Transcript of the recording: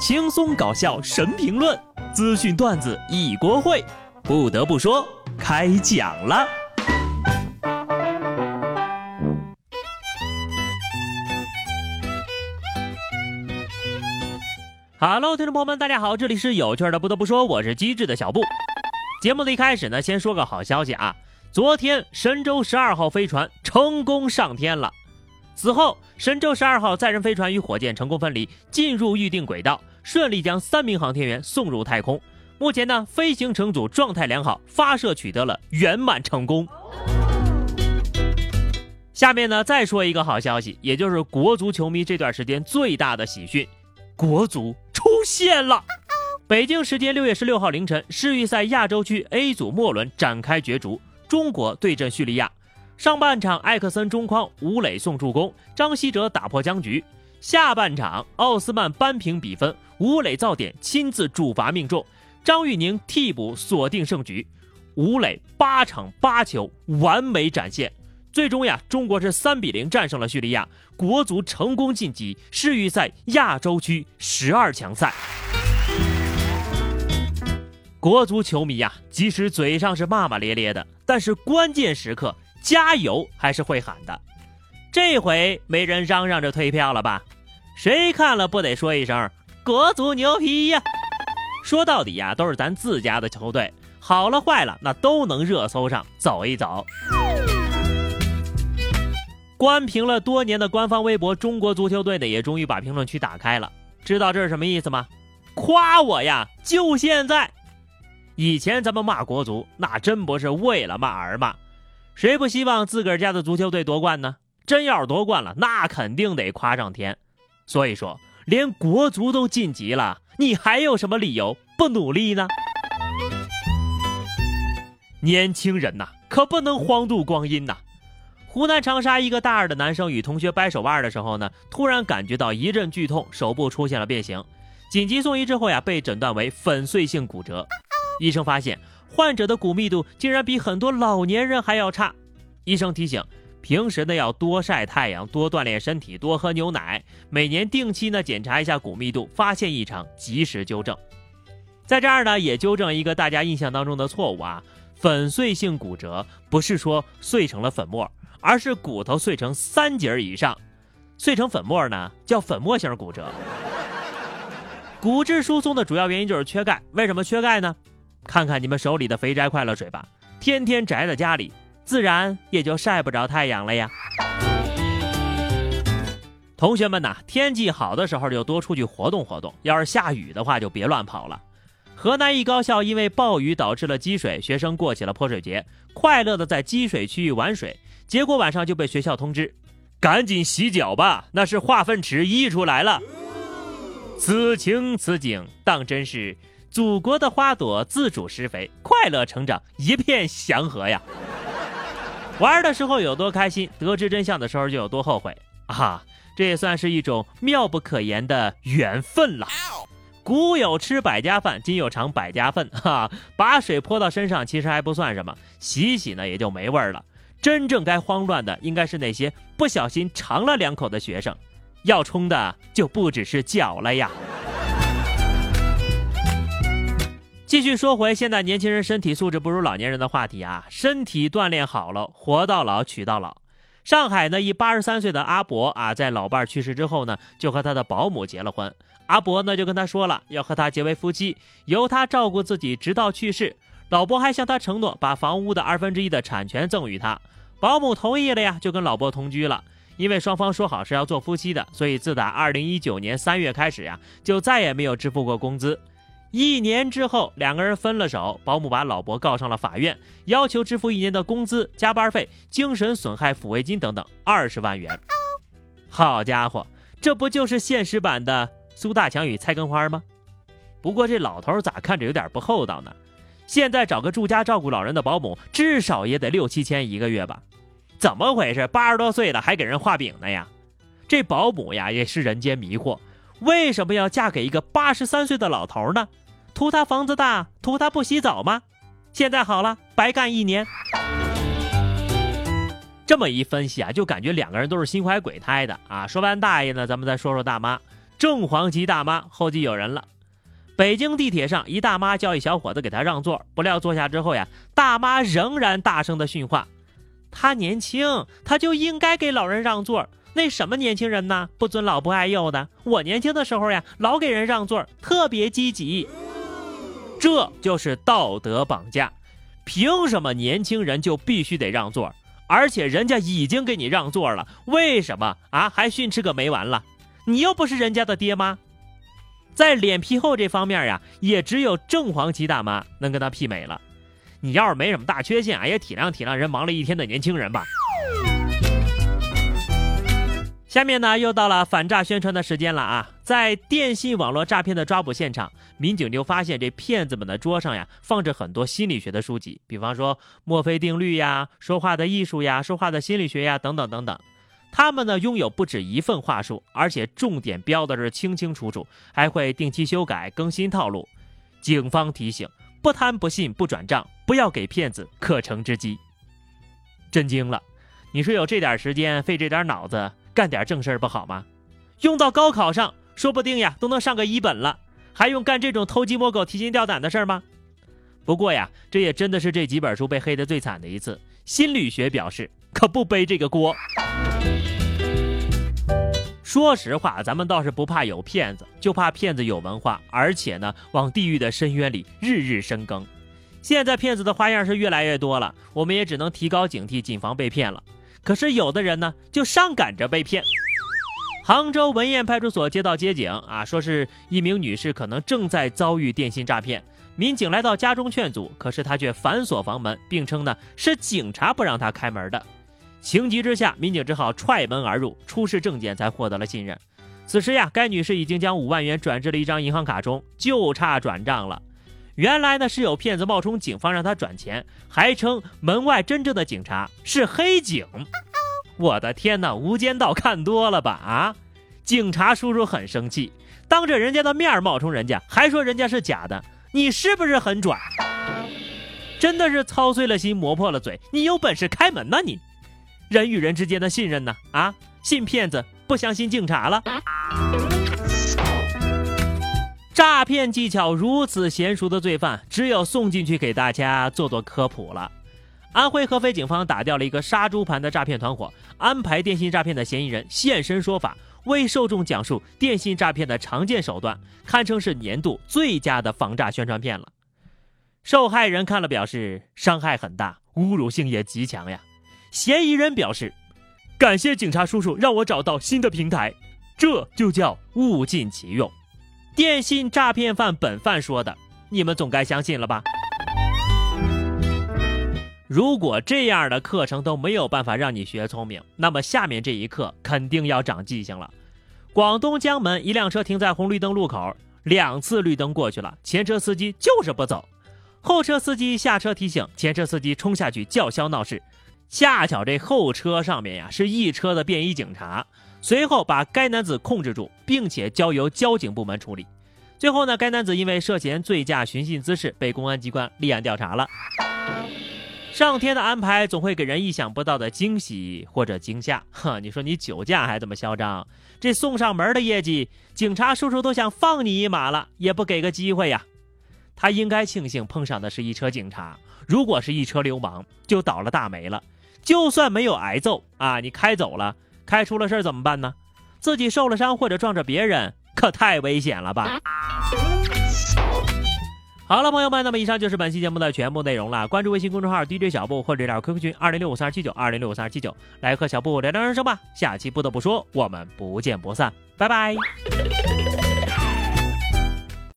轻松搞笑神评论，资讯段子一锅烩。不得不说，开讲了。Hello，听众朋友们，大家好，这里是有趣的。不得不说，我是机智的小布。节目的一开始呢，先说个好消息啊，昨天神舟十二号飞船成功上天了。此后，神舟十二号载人飞船与火箭成功分离，进入预定轨道。顺利将三名航天员送入太空。目前呢，飞行乘组状态良好，发射取得了圆满成功。下面呢，再说一个好消息，也就是国足球迷这段时间最大的喜讯：国足出现了。北京时间六月十六号凌晨，世预赛亚洲区 A 组末轮展开角逐，中国对阵叙利亚。上半场，艾克森中框，吴磊送助攻，张稀哲打破僵局。下半场，奥斯曼扳平比分，吴磊造点亲自主罚命中，张玉宁替补锁定胜局。吴磊八场八球完美展现，最终呀，中国是三比零战胜了叙利亚，国足成功晋级世预赛亚洲区十二强赛。国足球迷呀，即使嘴上是骂骂咧咧的，但是关键时刻加油还是会喊的。这回没人嚷嚷着退票了吧？谁看了不得说一声“国足牛皮呀”？说到底呀，都是咱自家的球队，好了坏了那都能热搜上走一走。关屏了多年的官方微博“中国足球队”呢，也终于把评论区打开了。知道这是什么意思吗？夸我呀！就现在，以前咱们骂国足，那真不是为了骂而骂。谁不希望自个儿家的足球队夺冠呢？真要是夺冠了，那肯定得夸上天。所以说，连国足都晋级了，你还有什么理由不努力呢？年轻人呐，可不能荒度光阴呐！湖南长沙一个大二的男生与同学掰手腕的时候呢，突然感觉到一阵剧痛，手部出现了变形，紧急送医之后呀，被诊断为粉碎性骨折。医生发现患者的骨密度竟然比很多老年人还要差。医生提醒。平时呢要多晒太阳，多锻炼身体，多喝牛奶。每年定期呢检查一下骨密度，发现异常及时纠正。在这儿呢也纠正一个大家印象当中的错误啊，粉碎性骨折不是说碎成了粉末，而是骨头碎成三节以上，碎成粉末呢叫粉末型骨折。骨质疏松的主要原因就是缺钙，为什么缺钙呢？看看你们手里的肥宅快乐水吧，天天宅在家里。自然也就晒不着太阳了呀。同学们呐，天气好的时候就多出去活动活动，要是下雨的话就别乱跑了。河南一高校因为暴雨导致了积水，学生过起了泼水节，快乐的在积水区域玩水，结果晚上就被学校通知，赶紧洗脚吧，那是化粪池溢出来了。此情此景当真是祖国的花朵自主施肥，快乐成长一片祥和呀。玩的时候有多开心，得知真相的时候就有多后悔啊！这也算是一种妙不可言的缘分了。古有吃百家饭，今有尝百家粪。哈，把水泼到身上其实还不算什么，洗洗呢也就没味儿了。真正该慌乱的应该是那些不小心尝了两口的学生，要冲的就不只是脚了呀。继续说回现在年轻人身体素质不如老年人的话题啊，身体锻炼好了，活到老娶到老。上海呢，一八十三岁的阿伯啊，在老伴去世之后呢，就和他的保姆结了婚。阿伯呢就跟他说了，要和他结为夫妻，由他照顾自己直到去世。老伯还向他承诺，把房屋的二分之一的产权赠与他。保姆同意了呀，就跟老伯同居了。因为双方说好是要做夫妻的，所以自打二零一九年三月开始呀，就再也没有支付过工资。一年之后，两个人分了手，保姆把老伯告上了法院，要求支付一年的工资、加班费、精神损害抚慰金等等二十万元。好家伙，这不就是现实版的苏大强与菜根花吗？不过这老头咋看着有点不厚道呢？现在找个住家照顾老人的保姆，至少也得六七千一个月吧？怎么回事？八十多岁了还给人画饼呢呀？这保姆呀也是人间迷惑，为什么要嫁给一个八十三岁的老头呢？图他房子大，图他不洗澡吗？现在好了，白干一年。这么一分析啊，就感觉两个人都是心怀鬼胎的啊。说完大爷呢，咱们再说说大妈。正黄旗大妈后继有人了。北京地铁上，一大妈叫一小伙子给她让座，不料坐下之后呀，大妈仍然大声的训话：“他年轻，他就应该给老人让座。那什么年轻人呢？不尊老不爱幼的。我年轻的时候呀，老给人让座，特别积极。这就是道德绑架。凭什么年轻人就必须得让座？而且人家已经给你让座了，为什么啊还训斥个没完了？你又不是人家的爹妈。”在脸皮厚这方面呀，也只有正黄旗大妈能跟他媲美了。你要是没什么大缺陷啊，也体谅体谅人忙了一天的年轻人吧。下面呢，又到了反诈宣传的时间了啊！在电信网络诈骗的抓捕现场，民警就发现这骗子们的桌上呀，放着很多心理学的书籍，比方说墨菲定律呀、说话的艺术呀、说话的心理学呀等等等等。他们呢拥有不止一份话术，而且重点标的是清清楚楚，还会定期修改更新套路。警方提醒：不贪不信不转账，不要给骗子可乘之机。震惊了！你说有这点时间，费这点脑子干点正事儿不好吗？用到高考上，说不定呀都能上个一本了，还用干这种偷鸡摸狗、提心吊胆的事吗？不过呀，这也真的是这几本书被黑的最惨的一次。心理学表示可不背这个锅。说实话，咱们倒是不怕有骗子，就怕骗子有文化，而且呢，往地狱的深渊里日日深耕。现在骗子的花样是越来越多了，我们也只能提高警惕，谨防被骗了。可是有的人呢，就上赶着被骗。杭州文堰派出所接到接警啊，说是一名女士可能正在遭遇电信诈骗。民警来到家中劝阻，可是她却反锁房门，并称呢是警察不让她开门的。情急之下，民警只好踹门而入，出示证件才获得了信任。此时呀，该女士已经将五万元转至了一张银行卡中，就差转账了。原来呢是有骗子冒充警方让他转钱，还称门外真正的警察是黑警。我的天哪，无间道看多了吧？啊，警察叔叔很生气，当着人家的面冒充人家，还说人家是假的。你是不是很拽？真的是操碎了心，磨破了嘴。你有本事开门呐！你，人与人之间的信任呢？啊，信骗子不相信警察了？诈骗技巧如此娴熟的罪犯，只有送进去给大家做做科普了。安徽合肥警方打掉了一个杀猪盘的诈骗团伙，安排电信诈骗的嫌疑人现身说法。为受众讲述电信诈骗的常见手段，堪称是年度最佳的防诈宣传片了。受害人看了表示伤害很大，侮辱性也极强呀。嫌疑人表示，感谢警察叔叔让我找到新的平台，这就叫物尽其用。电信诈骗犯本犯说的，你们总该相信了吧？如果这样的课程都没有办法让你学聪明，那么下面这一课肯定要长记性了。广东江门一辆车停在红绿灯路口，两次绿灯过去了，前车司机就是不走，后车司机下车提醒，前车司机冲下去叫嚣闹事。恰巧这后车上面呀是一车的便衣警察，随后把该男子控制住，并且交由交警部门处理。最后呢，该男子因为涉嫌醉驾寻衅滋事，被公安机关立案调查了。上天的安排总会给人意想不到的惊喜或者惊吓。哼，你说你酒驾还这么嚣张，这送上门的业绩，警察叔叔都想放你一马了，也不给个机会呀。他应该庆幸碰上的是一车警察，如果是一车流氓，就倒了大霉了。就算没有挨揍啊，你开走了，开出了事儿怎么办呢？自己受了伤或者撞着别人，可太危险了吧。好了，朋友们，那么以上就是本期节目的全部内容了。关注微信公众号 DJ 小布或者聊 QQ 群二零六五三二七九二零六五三二七九，来和小布聊聊人生吧。下期不得不说，我们不见不散，拜拜。